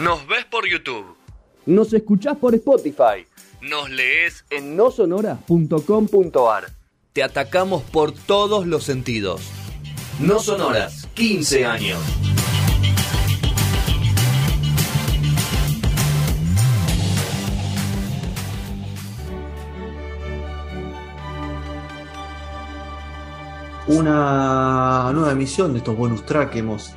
Nos ves por YouTube. Nos escuchás por Spotify. Nos lees En nosonora.com.ar. Te atacamos por todos los sentidos. No sonoras, 15 años. Una nueva emisión de estos bonus track que hemos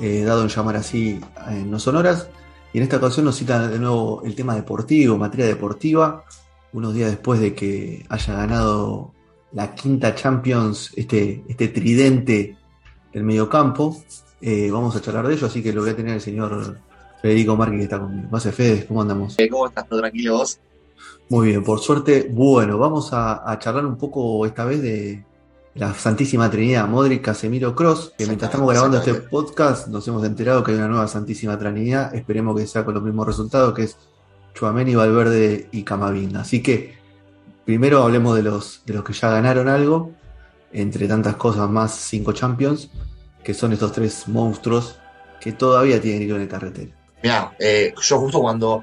eh, dado en llamar así en No Sonoras. Y en esta ocasión nos cita de nuevo el tema deportivo, materia deportiva, unos días después de que haya ganado la quinta Champions, este, este tridente del mediocampo. Eh, vamos a charlar de ello, así que lo voy a tener el señor Federico Márquez que está conmigo. Más Fede, ¿cómo andamos? Eh, ¿Cómo estás? ¿Todo tranquilo vos? Muy bien, por suerte. Bueno, vamos a, a charlar un poco esta vez de la Santísima Trinidad, Modric, Casemiro, Cross, que mientras estamos grabando este podcast nos hemos enterado que hay una nueva Santísima Trinidad, esperemos que sea con los mismos resultados, que es Chuameni, Valverde y Camavinga. Así que primero hablemos de los, de los que ya ganaron algo, entre tantas cosas más cinco Champions, que son estos tres monstruos que todavía tienen hilo en el carretero. Mirá, eh, yo justo cuando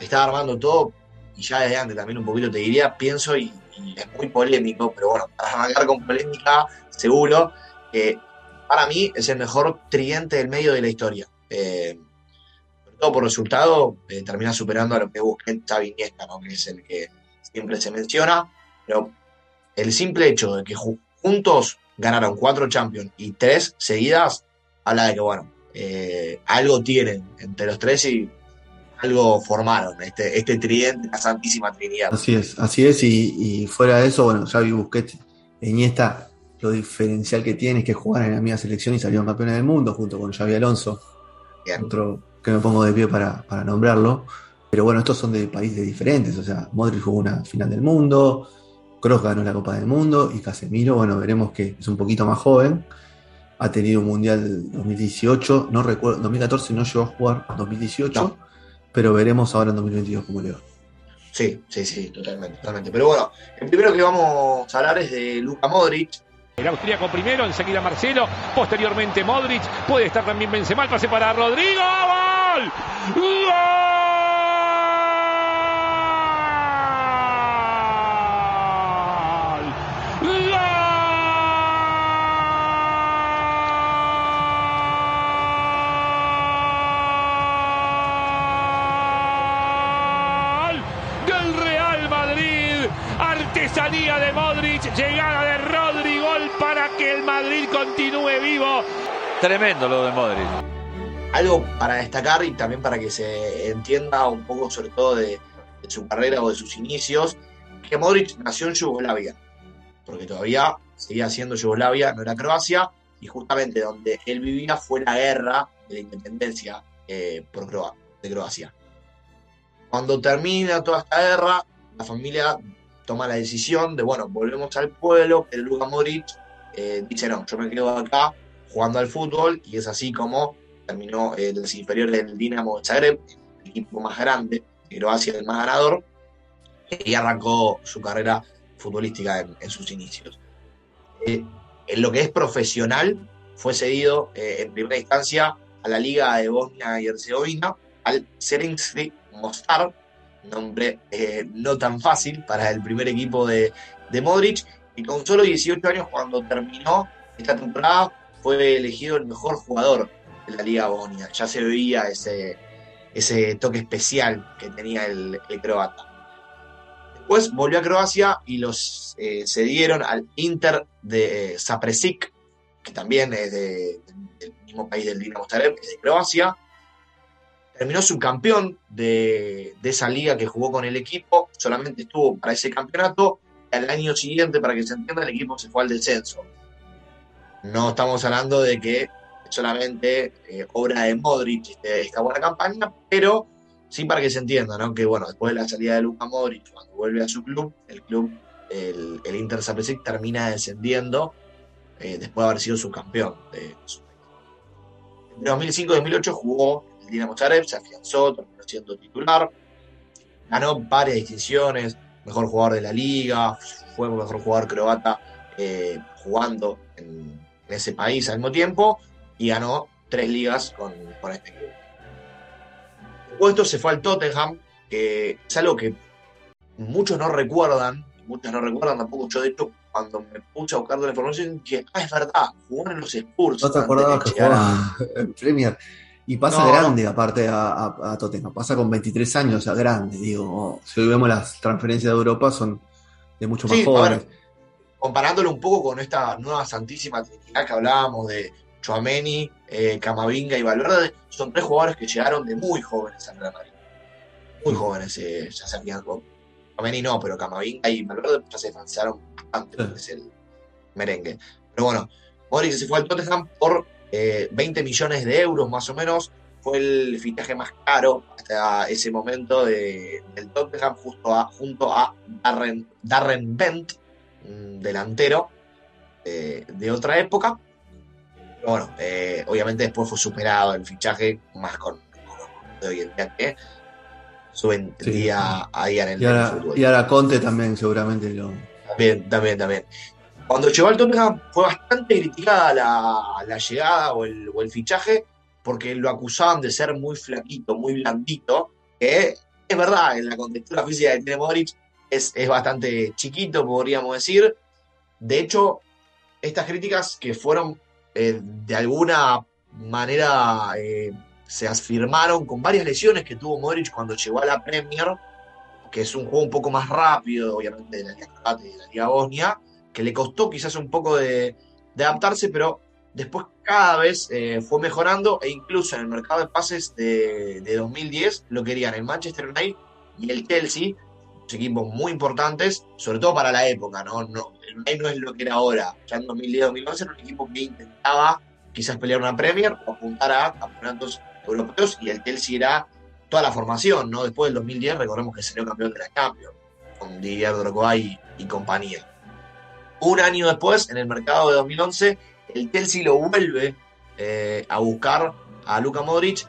estaba armando todo, y ya desde antes también un poquito te diría, pienso, y, es muy polémico, pero bueno, para arrancar con polémica, seguro, que para mí es el mejor tridente del medio de la historia. Eh, todo por resultado, eh, termina superando a lo que busqué Xavi Iniesta, que es el que siempre se menciona, pero el simple hecho de que ju- juntos ganaron cuatro Champions y tres seguidas, habla de que, bueno, eh, algo tienen entre los tres y algo formaron, este, este tridente, la Santísima Trinidad. Así es, así es, y, y fuera de eso, bueno, Xavi Busquets Iniesta, lo diferencial que tiene es que jugaron en la misma selección y salieron campeones del mundo junto con Xavi Alonso, Bien. otro que me pongo de pie para, para nombrarlo. Pero bueno, estos son de países diferentes, o sea, Modric jugó una final del mundo, Kroos ganó la Copa del Mundo y Casemiro, bueno, veremos que es un poquito más joven, ha tenido un Mundial 2018, no recuerdo, 2014 no llegó a jugar, 2018, No. Pero veremos ahora en 2022 cómo le va. Sí, sí, sí, totalmente, totalmente. Pero bueno, el primero que vamos a hablar es de Luka Modric. El austríaco primero, enseguida Marcelo, posteriormente Modric, puede estar también Benzema, pase para Rodrigo, ¡Gol! ¡Gol! ¡Gol! Del Real Madrid, artesanía de Modric, llegada de Rodri, gol para que el Madrid continúe vivo. Tremendo lo de Modric. Algo para destacar y también para que se entienda un poco sobre todo de, de su carrera o de sus inicios, que Modric nació en Yugoslavia, porque todavía seguía siendo Yugoslavia, no era Croacia, y justamente donde él vivía fue la guerra de la independencia eh, por Croa- de Croacia. Cuando termina toda esta guerra, la familia toma la decisión de, bueno, volvemos al pueblo, pero Luka Modric eh, dice, no, yo me quedo acá jugando al fútbol, y es así como terminó en las inferiores del Dinamo de Zagreb, el equipo más grande de Croacia, el más ganador, y arrancó su carrera futbolística en, en sus inicios. Eh, en lo que es profesional, fue cedido eh, en primera instancia a la Liga de Bosnia y Herzegovina, al Serenski Mostar, nombre eh, no tan fácil para el primer equipo de, de Modric, y con solo 18 años cuando terminó esta temporada fue elegido el mejor jugador de la Liga Bosnia. Ya se veía ese, ese toque especial que tenía el, croata. Después volvió a Croacia y los eh, cedieron al Inter de eh, Zapresic, que también es de- del mismo país del Dinamo Zagreb, es de Croacia. Terminó subcampeón de, de esa liga que jugó con el equipo, solamente estuvo para ese campeonato. Al año siguiente, para que se entienda, el equipo se fue al descenso. No estamos hablando de que solamente eh, obra de Modric esta buena campaña, pero sí para que se entienda, ¿no? Que bueno, después de la salida de Luka Modric, cuando vuelve a su club, el club, el, el Inter Zapresic termina descendiendo eh, después de haber sido subcampeón de su país. En 2005 y 2008 jugó el Dinamo Zagreb, se afianzó, terminó siendo titular, ganó varias distinciones, mejor jugador de la liga, fue mejor jugador croata eh, jugando en, en ese país al mismo tiempo y ganó tres ligas con, con este club. Puesto se fue al Tottenham, que es algo que muchos no recuerdan, muchos no recuerdan tampoco. Yo, de hecho, cuando me puse a buscar la información, dije, ah, es verdad, jugó en los Spurs. No te acordabas que jugaba en Premier. Y pasa No, grande, aparte, a, a- a Tottenham. Pasa con 23 años, o sea, grande. Digo, si hoy vemos las transferencias de Europa, son de mucho más Sí, jóvenes. ver, comparándolo un poco con esta nueva santísima trinidad que hablábamos de Chouameni, eh, Camavinga y Valverde, son tres jugadores que llegaron de muy jóvenes al Real Madrid. Muy jóvenes, eh, ya sabían. Chouameni no, pero Camavinga y Valverde ya se avanzaron bastante, Sí. es el merengue. Pero bueno, Modric se fue al Tottenham por eh, 20 millones de euros más o menos. Fue el fichaje más caro hasta ese momento de- del Tottenham justo a, junto a Darren, Darren Bent, un delantero eh, de otra época. Pero bueno, eh, obviamente después fue superado el fichaje más con, con de hoy en día que suben Sí. día a día en el, Y ahora, fútbol. y ahora Conte también seguramente lo. También, también, también. Cuando llegó al Tottenham fue bastante criticada la, llegada o el, fichaje porque lo acusaban de ser muy flaquito, muy blandito, que es verdad, en la contextura física que tiene Modric es, bastante chiquito, podríamos decir. De hecho, estas críticas que fueron eh, de alguna manera eh, se afirmaron con varias lesiones que tuvo Modric cuando llegó a la Premier, que es un juego un poco más rápido, obviamente, de la Liga de la Liga Bosnia, que le costó quizás un poco de, adaptarse, pero después cada vez eh, fue mejorando e incluso en el mercado de pases de, de 2010 lo querían el Manchester United y el Chelsea, dos equipos muy importantes, sobre todo para la época, ¿no? no el United no es lo que era ahora, ya en 2010-2011 era un equipo que intentaba quizás pelear una Premier o apuntar a campeonatos europeos y el Chelsea era toda la formación, ¿no? Después del 2010 recordemos que salió campeón de la Champions con Didier Drogba y, y compañía. Un año después, en el mercado de 2011, el Chelsea lo vuelve eh, a buscar a Luka Modric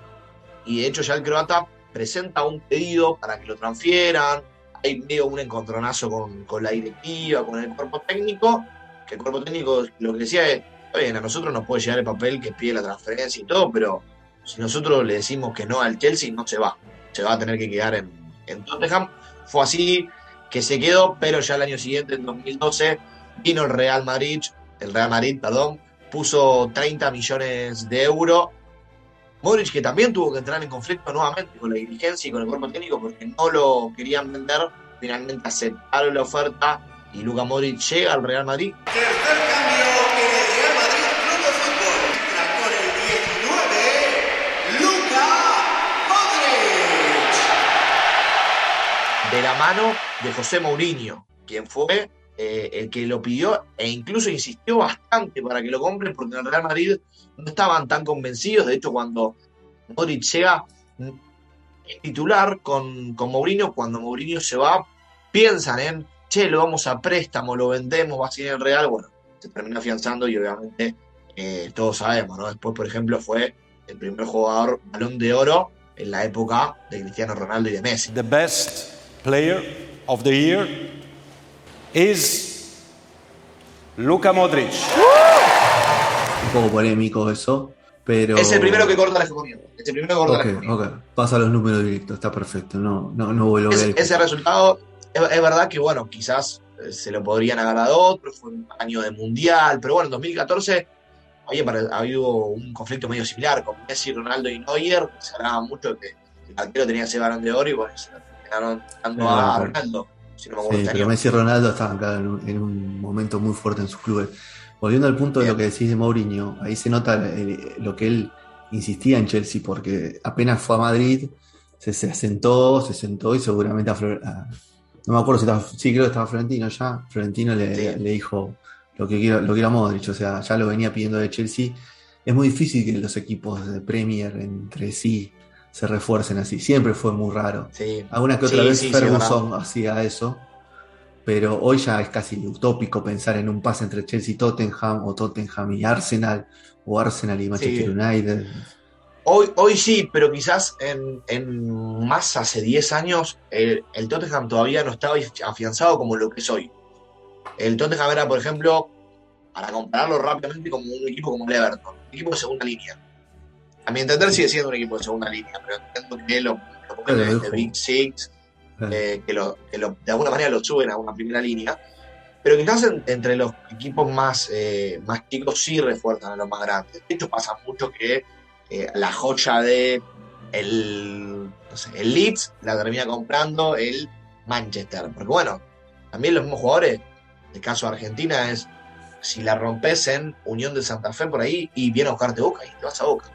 y de hecho ya el croata presenta un pedido para que lo transfieran. Hay medio un encontronazo con, con la directiva, con el cuerpo técnico, que el cuerpo técnico lo que decía es, "Está bien, a nosotros nos puede llegar el papel que pide la transferencia y todo, pero si nosotros le decimos que no al Chelsea, no se va. Se va a tener que quedar en, en Tottenham. Fue así que se quedó, pero ya el año siguiente, en 2012, vino el Real Madrid, el Real Madrid, perdón, puso 30 millones de euros. Modric que también tuvo que entrar en conflicto nuevamente con la dirigencia y con el cuerpo técnico porque no lo querían vender, finalmente aceptaron la oferta y Luka Modric llega al Real Madrid. Tercer cambio en el Real Madrid Club de Fútbol. Con el 19, Luka Modric. de la mano de José Mourinho, quien fue eh, el que lo pidió e incluso insistió bastante para que lo compren porque en el Real Madrid no estaban tan convencidos. De hecho, cuando Modric llega titular con, con Mourinho, cuando Mourinho se va, piensan en, che, lo vamos a préstamo, lo vendemos, va a en el Real. Bueno, se termina afianzando y obviamente eh, todos sabemos, ¿no? Después, por ejemplo, fue el primer jugador balón de oro en la época de Cristiano Ronaldo y de Messi. The best player of the year is Luka Modric. Un poco polémico eso, pero. Es el primero que corta la hegemonía. Es el primero que corta la Ok, hegemonía. ok. Pasa los números directos, está perfecto. No, no, no vuelvo a Es- ver. ese resultado, es, es verdad que, bueno, quizás eh, se lo podrían haber dado a otros, fue un año de mundial, pero bueno, en 2014 había, había un conflicto medio similar con Messi, Ronaldo y Neuer, se hablaba mucho que el arquero tenía que ser balón de oro y bueno, se lo terminaron dando a Ronaldo, si no me acuerdo Sí, este pero. Messi y Ronaldo estaban acá en un, en un momento muy fuerte en sus clubes. Volviendo al punto de lo que decís de Mourinho, ahí se nota eh, lo que él insistía en Chelsea, porque apenas fue a Madrid, se, se asentó, se sentó y seguramente a, a- no me acuerdo si estaba, sí, creo que estaba Florentino ya. Florentino le, Sí. le dijo lo que quiero, lo quiero a Modric, o sea, ya lo venía pidiendo de Chelsea. Es muy difícil que los equipos de Premier entre sí se refuercen así. Siempre fue muy raro. Sí. Alguna que otra Sí, vez sí, Ferguson hacía eso, pero hoy ya es casi utópico pensar en un pase entre Chelsea y Tottenham, o Tottenham y Arsenal, o Arsenal y Manchester. United. Hoy, hoy sí, pero quizás en, en más hace 10 años el, el Tottenham todavía no estaba afianzado como lo que es hoy. El Tottenham era, por ejemplo, para compararlo rápidamente, como un equipo como el Everton, un equipo de segunda línea. A mi entender sigue siendo un equipo de segunda línea, pero entiendo que lo lo ponen dijo. Big Six, eh, que, lo, que lo- de alguna manera lo suben a una primera línea, pero quizás en- entre los equipos más, eh, más chicos sí refuerzan a los más grandes. De hecho, pasa mucho que eh, la joya de el, no sé, el Leeds la termina comprando el Manchester. Porque bueno, también los mismos jugadores, el caso de Argentina es, si la rompes en Unión de Santa Fe por ahí y viene a buscarte Boca y te vas a Boca.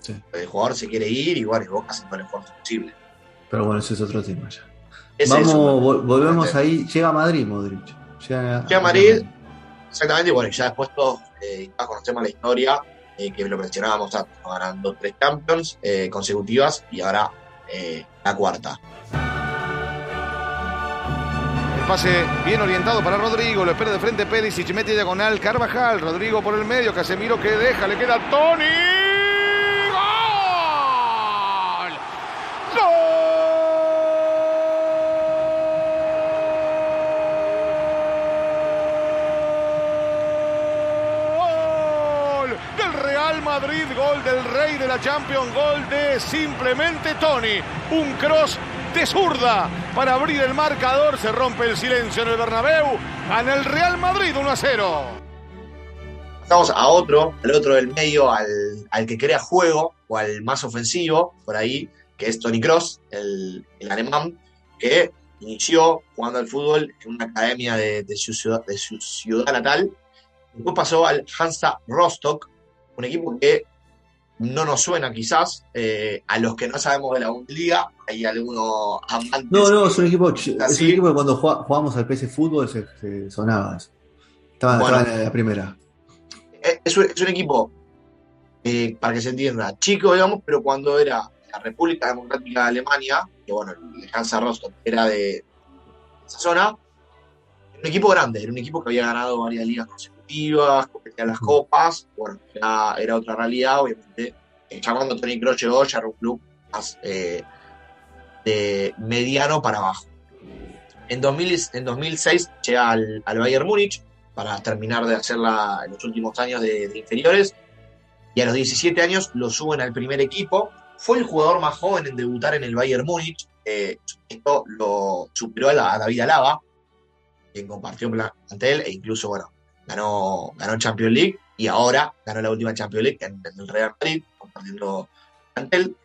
Sí. El jugador se quiere ir y bueno, y Boca haciendo el esfuerzo posible. Pero bueno, ese es otro tema ya. Es Vamos, eso, vol- volvemos Este. ahí. Llega a Madrid, Modric. Llega, Llega a Madrid. Exactamente, y bueno, y ya después todos eh, conocemos la historia, eh, que lo mencionábamos antes, ganando tres Champions eh, consecutivas y ahora eh, la cuarta. El pase bien orientado para Rodrigo, lo espera de frente Perisic, mete diagonal Carvajal, Rodrigo por el medio, Casemiro que deja, le queda Tony. ¡Gol! Del Real Madrid, gol del rey de la Champions, gol de simplemente Tony. Un cross de zurda para abrir el marcador, se rompe el silencio en el Bernabéu, gana el Real Madrid 1 a 0. Pasamos a otro, al otro del medio, al, al que crea juego o al más ofensivo, por ahí, que es Tony Cross, el, el alemán, que inició jugando al fútbol en una academia de, de su, ciudad, de su ciudad natal. Después pasó al Hansa Rostock, un equipo que no nos suena quizás, eh, a los que no sabemos de la Bundesliga, hay algunos amantes. No, no, es un equipo, es un equipo que cuando jugá- jugábamos al PS Fútbol se, se sonaba eso. Estaba, Bueno. estaba en la primera. es, es un, es un equipo, eh, para que se entienda, chico, digamos, pero cuando era la República Democrática de Alemania, que bueno, el Hansa Rostock era de esa zona, era un equipo grande, era un equipo que había ganado varias ligas consecutivas, competía las copas, bueno, era, era otra realidad, obviamente. Eh, Ya cuando Tony Kroos llegó, ya era un club más eh, de mediano para abajo. En, 2000, en 2006 llega al, al Bayern Múnich, para terminar de hacerla en los últimos años de, de inferiores. Y a los 17 años lo suben al primer equipo. Fue el jugador más joven en debutar en el Bayern Múnich. Eh, esto lo superó a, David Alaba, quien compartió plantel e incluso, ganó, ganó Champions League y ahora ganó la última Champions League en, en el Real Madrid, compartiendo plantel.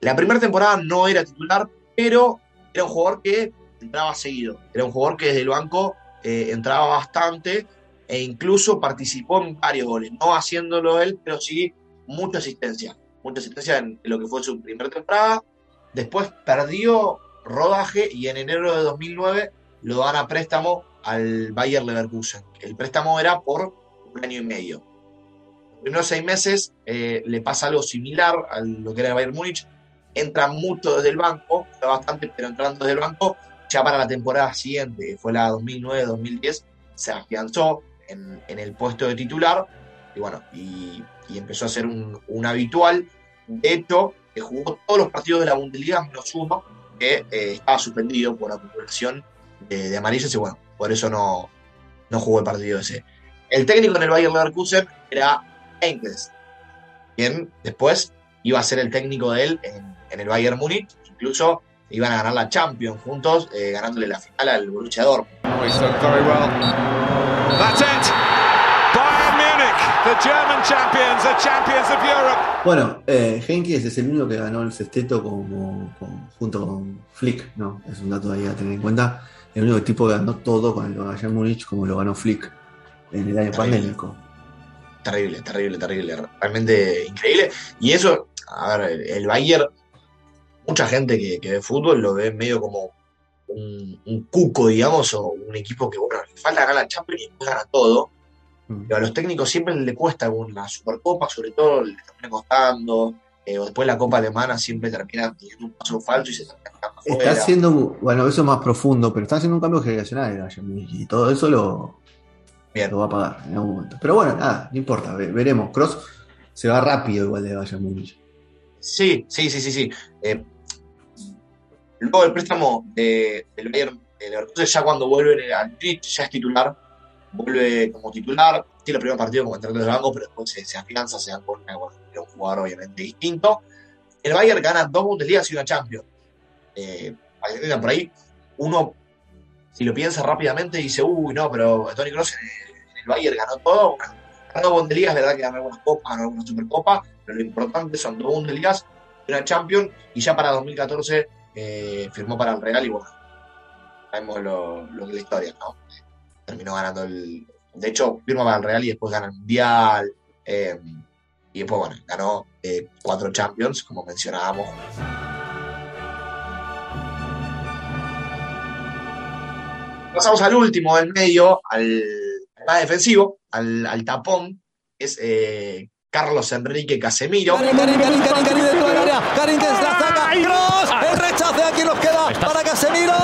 La primera temporada no era titular, pero era un jugador que entraba seguido. Era un jugador que desde el banco eh, entraba bastante e incluso participó en varios goles, no haciéndolo él, pero sí mucha asistencia, mucha asistencia en lo que fue su primera temporada. Después perdió rodaje y en enero de 2009 lo dan a préstamo al Bayer Leverkusen. El préstamo era por un año y medio. Los primeros seis meses eh, le pasa algo similar a lo que era el Bayern Múnich. Entra mucho desde el banco, juega bastante, pero entrando desde el banco, ya para la temporada siguiente, que fue la 2009-2010, se afianzó en, en el puesto de titular y bueno, y, empezó a ser un, habitual. De hecho, que jugó todos los partidos de la Bundesliga menos uno, que eh, estaba suspendido por acumulación de, de amarillas y bueno, por eso no, no jugó el partido ese. El técnico en el Bayern Leverkusen era Enkels, quien después iba a ser el técnico de él en, en el Bayern Múnich, incluso iban a ganar la Champions juntos, eh, ganándole la final al Borussia Dortmund. The German champions, the champions of Europe. Bueno, eh, Henkes es el único que ganó el sexteto como, junto con Flick, ¿no? Es un dato ahí a tener en cuenta. El único tipo que ganó todo con el Bayern Múnich como lo ganó Flick en el año Terrible. pandémico. Terrible, terrible, terrible. Realmente increíble. Y eso, a ver, el, el Bayern, mucha gente que, que ve fútbol lo ve medio como un, un cuco, digamos, o un equipo que, bueno, le falta ganar la Champions y después gana todo. Mm. Pero a los técnicos siempre le cuesta con la Supercopa, sobre todo, le termina costando. eh, o después la Copa Alemana siempre termina teniendo un paso falso y se termina Está haciendo, bueno, eso es más profundo, pero está haciendo un cambio generacional Múnich y todo eso lo, Bien. lo va a pagar en algún momento. Pero bueno, nada, no importa, ve- veremos. Cross se va rápido igual de Bayern Múnich. Sí, sí, sí, sí, sí. Eh, luego el préstamo de, del Bayern de Leverkusen, ya cuando vuelve al Twitch, ya es titular, vuelve como titular, tiene el primer partido como entrenador de banco, pero después se, afianza, se dan cuenta un jugador obviamente distinto. El Bayern gana dos Bundesligas y una Champions. Eh, para que entiendan, por ahí, uno, si lo piensa rápidamente, dice, uy, no, pero Tony Kroos en el, en el Bayern ganó todo. Ganó Bundesligas, es verdad que ganó algunas copas, ganó algunas Supercopas, pero lo importante son dos Bundesligas y una Champions, y ya para 2014 eh, firmó para el Real y bueno, sabemos lo, lo que es la historia, ¿no? Terminó ganando el. De hecho, firma para el Real y después gana el Mundial. eh, y después, bueno, ganó eh, cuatro Champions, como mencionábamos. Pasamos al último del medio, al más defensivo, al, al tapón, es eh, Carlos Enrique Casemiro. Karim, Karim, Karim, Karim, Karim dentro del área. Karim que se la saca. Cross. El rechace aquí nos queda para Casemiro.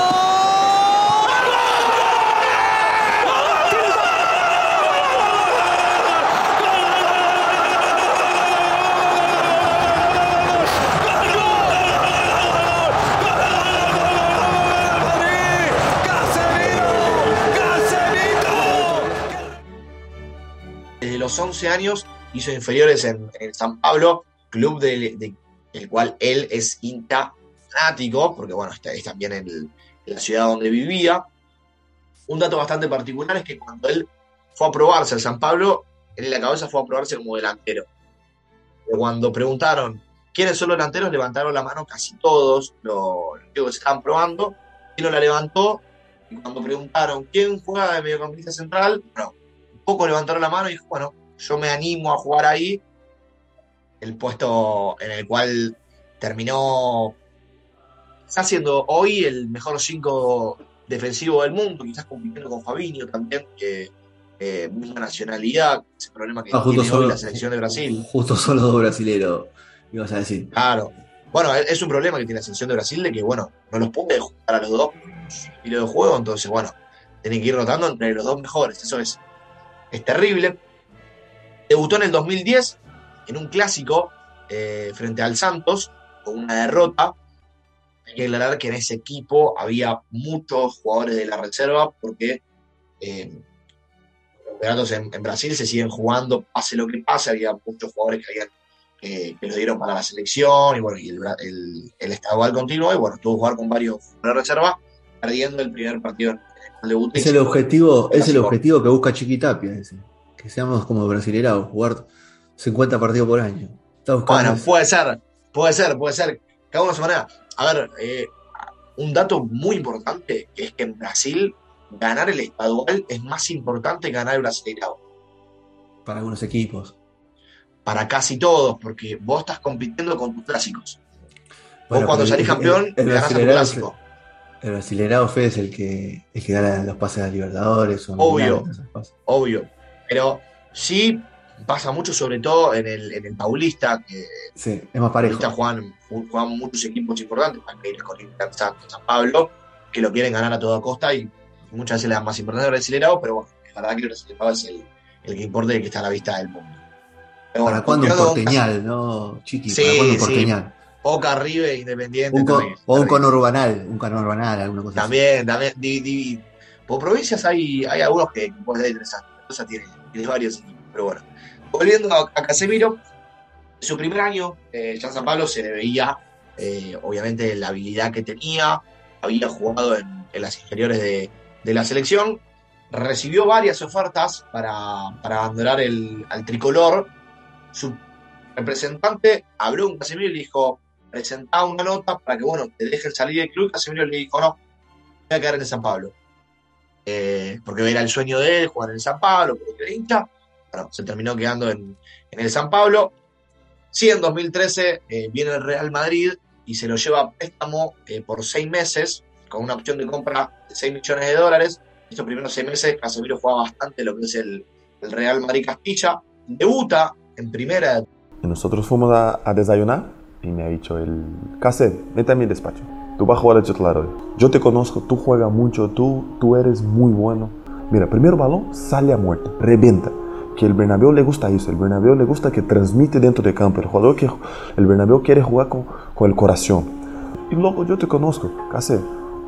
Los 11 años hizo inferiores en, San Pablo, club del, de- cual él es hincha fanático, porque bueno, está, es también en, el- la ciudad donde vivía. Un dato bastante particular es que cuando él fue a probarse al San Pablo, en la cabeza fue a probarse como delantero. Cuando preguntaron quiénes son los delanteros, levantaron la mano casi todos los, que se estaban probando, y no la levantó. Y cuando preguntaron quién juega de mediocampista central, bueno, poco levantaron la mano y dijo, bueno, yo me animo a jugar ahí. El puesto en el cual terminó está siendo hoy el mejor 5 defensivo del mundo, quizás compitiendo con Fabinho también, que eh, misma nacionalidad, ese problema que Ah, tiene hoy la selección de Brasil. Justo solo dos brasileros, ibas a decir. Claro. Bueno, es es un problema que tiene la selección de Brasil de que, bueno, no los puede juntar a los dos estilo de juego, entonces, bueno, tiene que ir rotando entre los dos mejores. Eso es, es terrible. Debutó en el 2010 en un clásico eh, frente al Santos con una derrota. Hay que aclarar que en ese equipo había muchos jugadores de la reserva porque eh, los campeonatos en, Brasil se siguen jugando, pase lo que pase, había muchos jugadores que habían eh, que lo dieron para la selección y bueno, y el, el, el estadual continuó y bueno, tuvo que jugar con varios de reserva, perdiendo el primer partido. Es el objetivo, es el objetivo que busca Chiquitapia, ese. Que seamos como brasilerados, jugar 50 partidos por año. Bueno, puede ser, puede ser, puede ser. Cada uno a su manera. A ver, eh, un dato muy importante es que en Brasil ganar el estadual es más importante que ganar el brasileirado. para algunos equipos. Para casi todos, porque vos estás compitiendo con tus clásicos. Vos Bueno, cuando pero salís campeón, el- el ganás a tu Brasileirado clásico. El brasilerado Fede es el que, el que gana los pases a Libertadores. O Obvio. Obvio. Pero sí pasa mucho, sobre todo en el, en el Paulista, que Sí, es más parejo. Paulista juegan, juegan muchos equipos importantes, Palmeiras, Corinthians, Santos, San Pablo, que lo quieren ganar a toda costa y muchas veces le dan más importancia al brasileirado, pero bueno, es verdad que el brasileirado es el, el que importa y el que está a la vista del mundo. Pero ¿Para bueno, cuándo un porteñal, no, Chiqui? Sí, ¿Para cuándo un sí. Boca, River, Independiente. Un con- terrible, o un conurbanal, un conurbanal, alguna cosa así. También, también. di- di- por provincias hay, hay algunos que pueden ser interesantes. Mendoza tiene, tiene varios equipos, pero bueno. Volviendo a, a Casemiro, su primer año eh, ya en San Pablo se le veía, eh, obviamente, la habilidad que tenía. Había jugado en, en las inferiores de, de la selección. Recibió varias ofertas para, para abandonar el, al tricolor. Su representante habló con Casemiro y le dijo: presentá una nota para que, bueno, te dejen salir del club. Casemiro le dijo: no, voy a quedar en el San Pablo. Eh, porque era el sueño de él, jugar en el San Pablo, porque era hincha. Bueno, se terminó quedando en, en el San Pablo. Sí, en 2013 eh, viene el Real Madrid y se lo lleva a préstamo eh, por seis meses, con una opción de compra de 6 millones de dólares. Estos primeros seis meses, Casemiro juega bastante lo que es el, el Real Madrid Castilla. Debuta en primera nosotros fuimos a desayunar y me ha dicho el Caset, vete a mi despacho. Tú vas a jugar de titular hoy. Yo te conozco, tú juegas mucho, tú, tú eres muy bueno. Mira, primero balón sale a muerte, revienta. Que el Bernabéu le gusta eso, el Bernabéu le gusta que transmite dentro del campo. El jugador que el Bernabéu quiere jugar con, con el corazón. Y luego yo te conozco, Caset.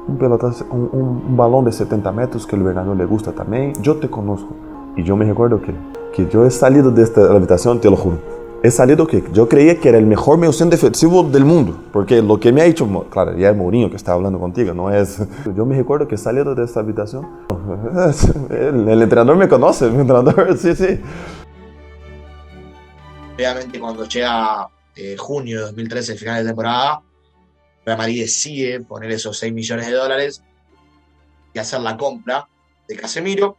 Un, un, un, un balón de 70 metros que el Bernabéu le gusta también. Yo te conozco. Y yo me recuerdo que, que yo he salido de esta habitación, te lo juro. He salido que yo creía que era el mejor mediocentro defensivo del mundo, porque lo que me ha dicho, claro, ya es Mourinho que está hablando contigo, no es... Yo me recuerdo que saliendo de esta habitación, el, el entrenador me conoce, mi entrenador, sí, sí. Obviamente cuando llega eh, junio de 2013, el final de temporada, Real Madrid decide poner esos 6 millones de dólares y hacer la compra de Casemiro,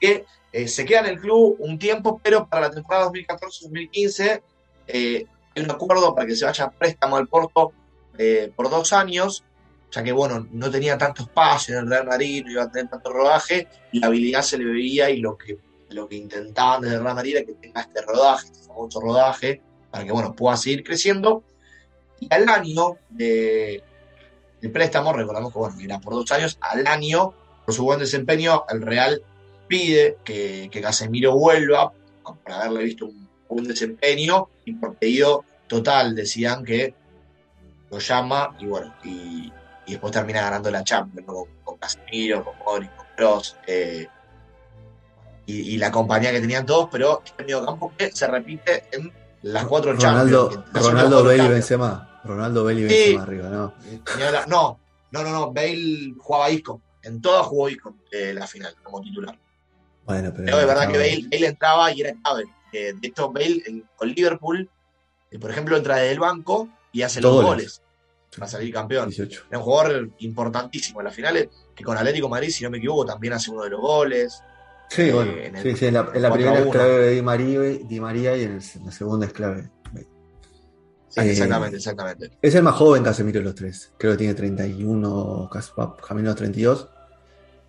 que eh, se queda en el club un tiempo, pero para la temporada 2014-2015 eh, hay un acuerdo para que se vaya a préstamo al Porto eh, por dos años, ya que bueno, no tenía tanto espacio en el Real Madrid, no iba a tener tanto rodaje, la habilidad se le veía y lo que, lo que intentaban desde el Real Madrid era que tenga este rodaje, este famoso rodaje, para que bueno, pueda seguir creciendo. Y al año de, el préstamo, recordamos que bueno, era por dos años, al año, por su buen desempeño, el Real pide que, que Casemiro vuelva, por haberle visto un desempeño, y por pedido total decían que lo llama y bueno, y, y después termina ganando la Champions, ¿no? con, con Casemiro, con Modric, con Kroos, eh, y, y la compañía que tenían todos, pero este medio campo que se repite en las cuatro Ronaldo, Champions. Ronaldo Bale y. Benzema. Ronaldo Bale y Sí. Benzema arriba, ¿no? No, no, no, no. Bale jugaba Isco. En todas jugó Isco eh, la final como titular. Bueno, pero. Pero es verdad que Bale, Bale entraba y era clave. Eh, de hecho, Bale en- con Liverpool, eh, por ejemplo, entra desde el banco y hace los goles para salir campeón. 18. Era un jugador importantísimo en las finales, que con Atlético de Madrid, si no me equivoco, también hace uno de los goles. Sí, Eh, bueno. en el sí, sí, en la, en la 4 a primera es 1. clave de Di María, Di María y en, el- en la segunda es clave. Exact- Exactamente, exactamente. Es el más joven Casemiro de los tres. Creo que tiene 31, casi va camino a 32.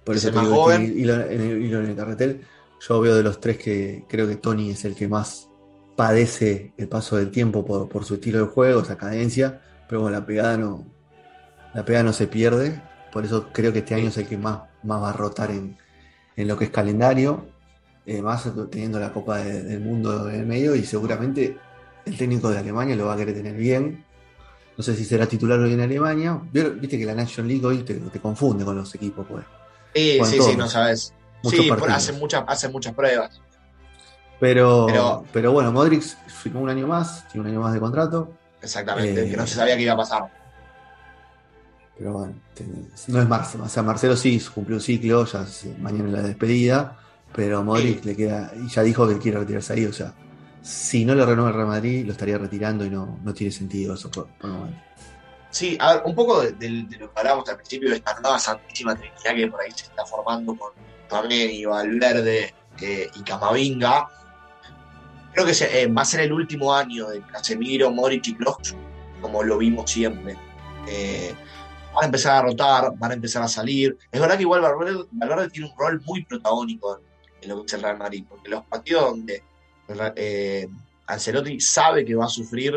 Por Es eso te más joven. hilo en el, hilo en el carretel. Yo veo de los tres que creo que Tony es el que más padece el paso del tiempo por, por su estilo de juego, esa cadencia. Pero bueno, la pegada no, la pegada no se pierde. Por eso creo que este año es el que más, más va a rotar en, en lo que es calendario. eh, más teniendo la Copa de- del Mundo en el medio y seguramente el técnico de Alemania lo va a querer tener bien. No sé si será titular hoy en Alemania. Viste que la National League hoy te, te confunde con los equipos, pues. Sí, sí, sí, no sabes. Muchos Sí, hacen muchas, hacen muchas pruebas. Pero, Pero- pero, bueno, Modric firmó un año más, tiene un año más de contrato. Exactamente, Eh, que no se sabía qué iba a pasar. Pero bueno, no es Marcelo. O sea, Marcelo sí cumplió un ciclo, ya se- mañana es la despedida. Pero Modric le queda, y ya dijo que quiere retirarse ahí. O sea, si no le renueva el Real Madrid, lo estaría retirando y no, no tiene sentido eso por, por el momento. Sí, a ver, un poco de, lo que hablábamos al principio de esta nueva santísima trinidad que por ahí se está formando con Tamendi, Valverde eh, y Camavinga. Creo que se- eh, va a ser el último año de Casemiro, Modric y Kroos, como lo vimos siempre. Eh, van a empezar a rotar, van a empezar a salir. Es verdad que igual Valverde, Valverde tiene un rol muy protagónico en, en lo que es el Real Madrid, porque los partidos donde eh, Ancelotti sabe que va a sufrir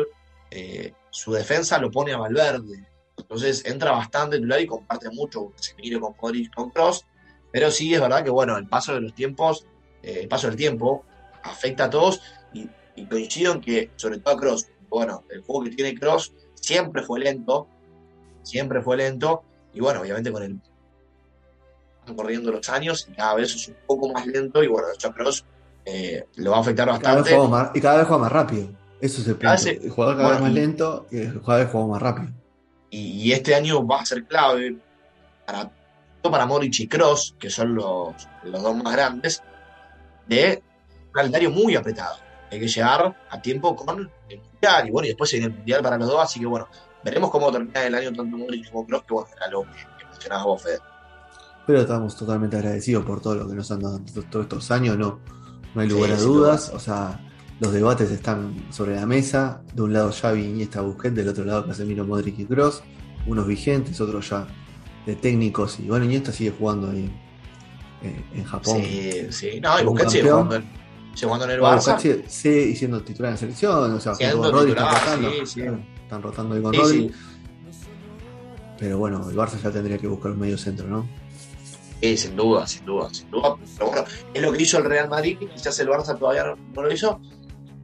eh, su defensa lo pone a Valverde. Entonces entra bastante titular y comparte mucho con Casemiro, con Modric, con Cross. Pero sí es verdad que bueno, el paso de los tiempos, eh, el paso del tiempo afecta a todos y, y coincido en que, sobre todo a Cross, bueno, el juego que tiene Cross siempre fue lento, siempre fue lento, y bueno, obviamente con el van corriendo los años y cada vez es un poco más lento, y bueno, eso a Cross eh, lo va a afectar Y cada, vez bastante. juega más, y cada vez juega más rápido. Eso es el Cada punto. vez El jugador cada vez bueno, más y- lento y el jugador juega más rápido. y, y este año va a ser clave para, para Modric y Cross, que son los, los dos más grandes, de un calendario muy apretado. Hay que llegar a tiempo con el Mundial, y bueno, y después se viene el Mundial para los dos, así que bueno, veremos cómo termina el año tanto Modric como Cross, que bueno, era lo que mencionabas vos, Fede. Pero estamos totalmente agradecidos por todo lo que nos han dado to- todos estos años, no, no hay Sí, lugar a dudas. O sea, los debates están sobre la mesa. De un lado Xavi, Iniesta, Busquets, del otro lado Casemiro, Modric y Kroos. Unos vigentes, otros ya de técnicos. Y bueno, Iniesta sigue jugando ahí eh, en Japón. Sí, sí, no, y Busquets sigue jugando, en, sigue jugando en el Barça. Busquets sigue, sigue siendo titular en la selección. O sea, con Rodri están rotando. sí, sí. Están rotando ahí con Sí, Rodri. Pero bueno, el Barça ya tendría que buscar un medio centro, ¿no? Sí, sin duda, sin duda, sin duda. Pero bueno, es lo que hizo el Real Madrid, quizás el Barça todavía no lo hizo.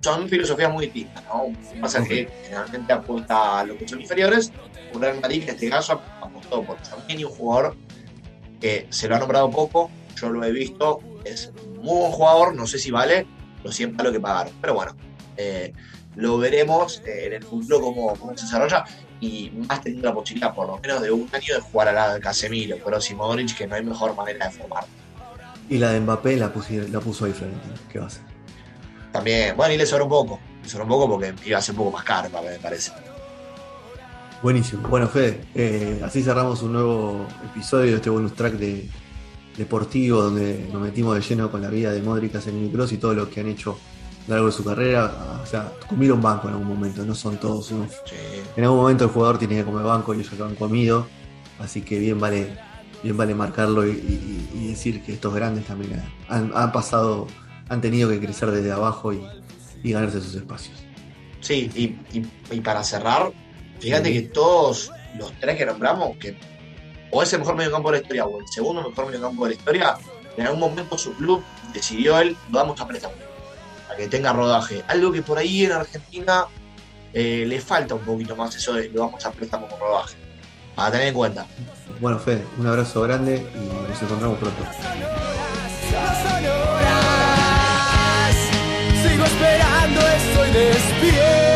Son filosofías muy distintas, ¿no? Un Barça que generalmente apunta a lo que son inferiores. Un Real Madrid que en este caso apostó por Tchouaméni, un jugador que se lo ha nombrado poco, yo lo he visto, es muy buen jugador, no sé si vale los 100 palos que pagaron. Pero bueno, eh, lo veremos eh, en el futuro cómo, cómo se desarrolla y más teniendo la posibilidad por lo menos de un año de jugar al lado de Casemiro, pero si Modric que no hay mejor manera de formar. Y la de Mbappé la, pusi- la puso ahí Florentino. ¿Qué va a hacer? También, bueno, y le sobró un poco, le sobró un poco porque iba a ser un poco más caro, me parece. Buenísimo. Bueno, Fede, eh, así cerramos un nuevo episodio de este bonus track de deportivo donde nos metimos de lleno con la vida de Modric, Casemiro y todo lo que han hecho a lo largo de su carrera. O sea, comieron banco en algún momento, no son todos unos. En algún momento el jugador tiene que comer banco y ellos lo han comido, así que bien vale, bien vale marcarlo y, y- y decir que estos grandes también han, han pasado, han tenido que crecer desde abajo y, y ganarse sus espacios. Sí, y, y- y para cerrar, fíjate Sí. que todos los tres que nombramos, que o es el mejor mediocampo de la historia o el segundo mejor mediocampo de la historia, en algún momento su club decidió él, lo damos a préstamo, para que tenga rodaje. Algo que por ahí en Argentina eh, le falta un poquito más eso de lo vamos a préstamo con rodaje. Para tener en cuenta. Bueno, Fede, un abrazo grande y nos encontramos pronto. cuando estoy despierto.